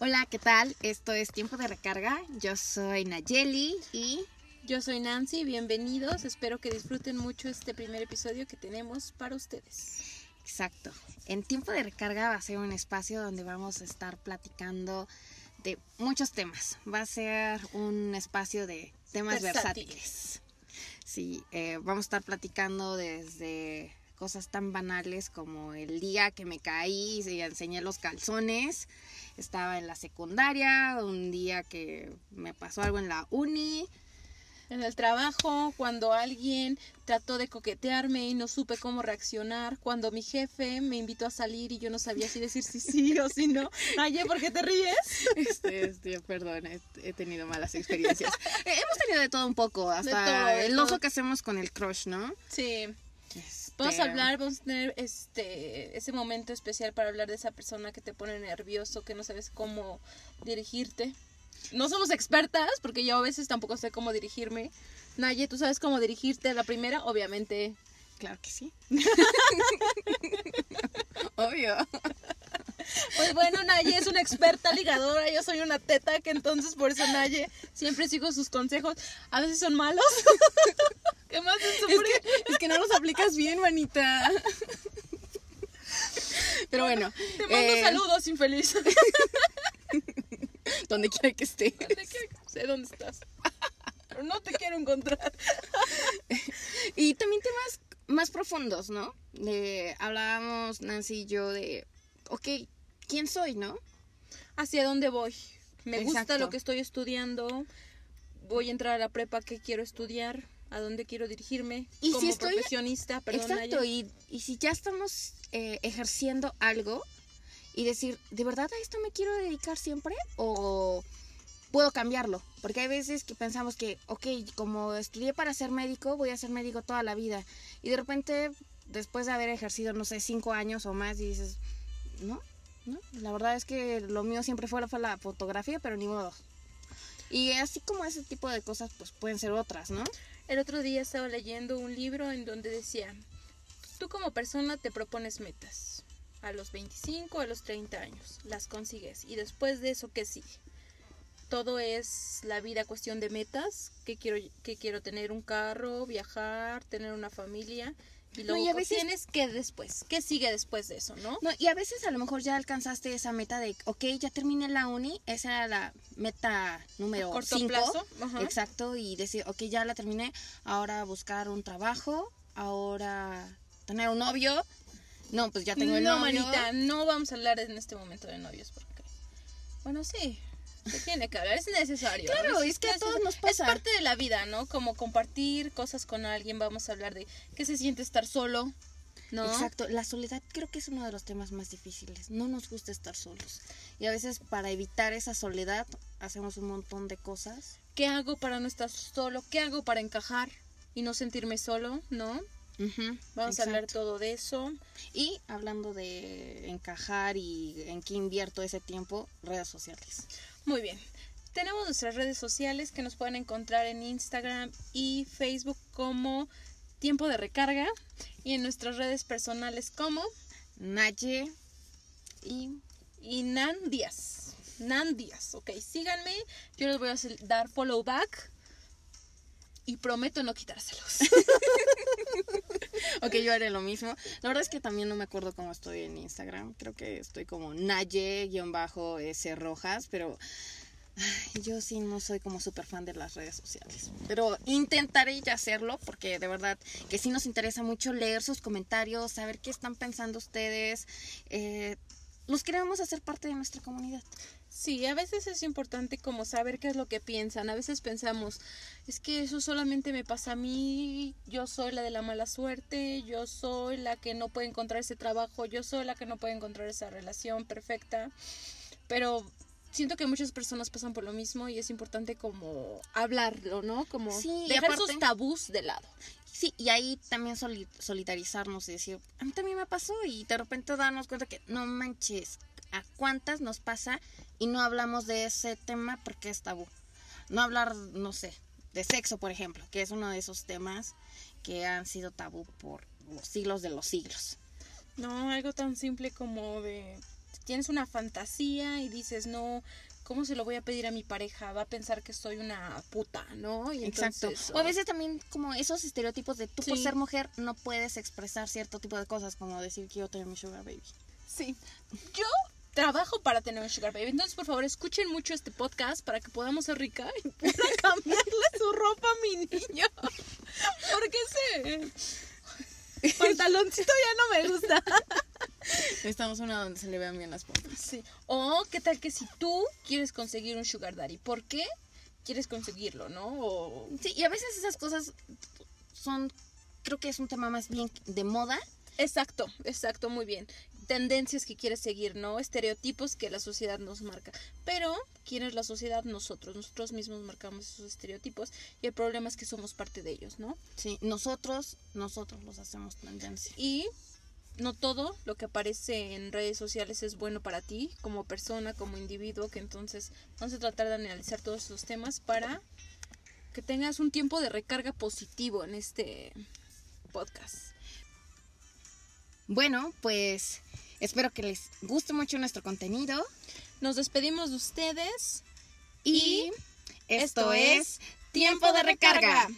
Hola, ¿qué tal? Esto es Tiempo de Recarga. Yo soy Nayeli y yo soy Nancy. Bienvenidos. Espero que disfruten mucho este primer episodio que tenemos para ustedes. Exacto. En Tiempo de Recarga va a ser un espacio donde vamos a estar platicando de muchos temas. Va a ser un espacio de temas versátiles. Sí, eh, vamos a estar platicando desde cosas tan banales como el día que me caí y enseñé los calzones. Estaba en la secundaria, un día que me pasó algo en la uni. En el trabajo, cuando alguien trató de coquetearme y no supe cómo reaccionar, cuando mi jefe me invitó a salir y yo no sabía si decir si sí o si no. Aye, ¿por qué te ríes? Este, este perdón, he, tenido malas experiencias. Hemos tenido de todo un poco, hasta el oso que hacemos con el crush, ¿no? Sí. Vamos a hablar, vamos a tener este ese momento especial para hablar de esa persona que te pone nervioso, que no sabes cómo dirigirte. No somos expertas, porque yo a veces tampoco sé cómo dirigirme. Naye, ¿tú sabes cómo dirigirte a la primera? Obviamente. Claro que sí. Obvio. Pues bueno, Naye es una experta ligadora, yo soy una teta, que entonces por eso Naye siempre sigo sus consejos. A veces son malos. ¿Qué más es, que, es que no los aplicas bien, manita. Pero bueno. Te mando eh, saludos, infeliz. Donde quiera que esté. Sé dónde estás. Pero no te quiero encontrar. y también temas más profundos, ¿no? hablábamos Nancy y yo de, ok, ¿quién soy, no? ¿Hacia dónde voy? Me gusta lo que estoy estudiando. Voy a entrar a la prepa que quiero estudiar a dónde quiero dirigirme y como si profesionista. exacto, y, y, si ya estamos eh, ejerciendo algo y decir, ¿de verdad a esto me quiero dedicar siempre? ¿O puedo cambiarlo? Porque hay veces que pensamos que, ok, como estudié para ser médico, voy a ser médico toda la vida. Y de repente, después de haber ejercido, no sé, cinco años o más, y dices, no, no, la verdad es que lo mío siempre fue, fue la fotografía, pero ni modo. Y así como ese tipo de cosas, pues pueden ser otras, ¿no? El otro día estaba leyendo un libro en donde decía, tú como persona te propones metas. A los 25, a los 30 años, las consigues. Y después de eso, ¿qué sigue? Todo es la vida cuestión de metas, que quiero, que quiero tener un carro, viajar, tener una familia. Y luego, a veces, tienes que después? ¿Qué sigue después de eso, no? no? Y a veces a lo mejor ya alcanzaste esa meta de, ok, ya terminé la uni, esa era la meta número 5. Exacto, y decir, ok, ya la terminé, ahora buscar un trabajo, ahora tener un novio. No, pues ya tengo el novio. No, manita, no vamos a hablar en este momento de novios porque... Bueno, sí, se tiene que hablar, es necesario. Claro, es, que a todos nos pasa. Es parte de la vida, ¿no? Como compartir cosas con alguien, vamos a hablar de qué se siente estar solo, ¿no? Exacto, la soledad creo que es uno de los temas más difíciles. No nos gusta estar solos. Y a veces para evitar esa soledad hacemos un montón de cosas. ¿Qué hago para no estar solo? ¿Qué hago para encajar y no sentirme solo, ¿no? Vamos a hablar todo de eso. Y hablando de encajar y en qué invierto ese tiempo, redes sociales. Muy bien. Tenemos nuestras redes sociales que nos pueden encontrar en Instagram y Facebook como Tiempo de Recarga y en nuestras redes personales como Naye y, y Nan Díaz. Nan Díaz, ok, síganme, yo les voy a dar follow back y prometo no quitárselos. ok, yo haré lo mismo. La verdad es que también no me acuerdo cómo estoy en Instagram. Creo que estoy como Naye-S Rojas, pero yo sí no soy como súper fan de las redes sociales. Pero intentaré ya hacerlo porque de verdad que sí nos interesa mucho leer sus comentarios, saber qué están pensando ustedes. Eh, los queremos hacer parte de nuestra comunidad. Sí, a veces es importante como saber qué es lo que piensan. A veces pensamos, es que eso solamente me pasa a mí, yo soy la de la mala suerte, yo soy la que no puede encontrar ese trabajo, yo soy la que no puede encontrar esa relación perfecta. Pero siento que muchas personas pasan por lo mismo y es importante como hablarlo, ¿no? Como dejar esos tabús de lado. Sí, y ahí también solidarizarnos y decir, a mí también me pasó y de repente darnos cuenta que no manches, ¿a cuántas nos pasa y no hablamos de ese tema porque es tabú. No hablar, no sé, de sexo, por ejemplo, que es uno de esos temas que han sido tabú por los siglos de los siglos. No, algo tan simple como de tienes una fantasía y dices, no, ¿cómo se lo voy a pedir a mi pareja? Va a pensar que soy una puta, ¿no? Y Exacto. entonces, O a veces también como esos estereotipos de tú por ser mujer no puedes expresar cierto tipo de cosas como decir quiero tener mi sugar baby. Sí. Yo trabajo para tener un sugar baby. Entonces, por favor, escuchen mucho este podcast para que podamos ser rica y pueda cambiarle su ropa a mi niño. Porque ese pantaloncito ya no me gusta. Necesitamos una donde se le vean bien las pompas. Sí. O qué tal que si tú quieres conseguir un sugar daddy, ¿por qué quieres conseguirlo, no? O Sí, y a veces esas cosas son, creo que es un tema más bien de moda. Exacto, exacto, muy bien. Tendencias que quieres seguir, ¿no? Estereotipos que la sociedad nos marca. Pero, ¿quién es la sociedad? Nosotros. Nosotros mismos marcamos esos estereotipos y el problema es que somos parte de ellos, ¿no? Sí, nosotros, nosotros los hacemos tendencia. Y no todo lo que aparece en redes sociales es bueno para ti como persona, como individuo, que entonces vamos a tratar de analizar todos esos temas para que tengas un tiempo de recarga positivo en este podcast. Bueno, pues espero que les guste mucho nuestro contenido. Nos despedimos de ustedes Y, esto es Tiempo de Recarga.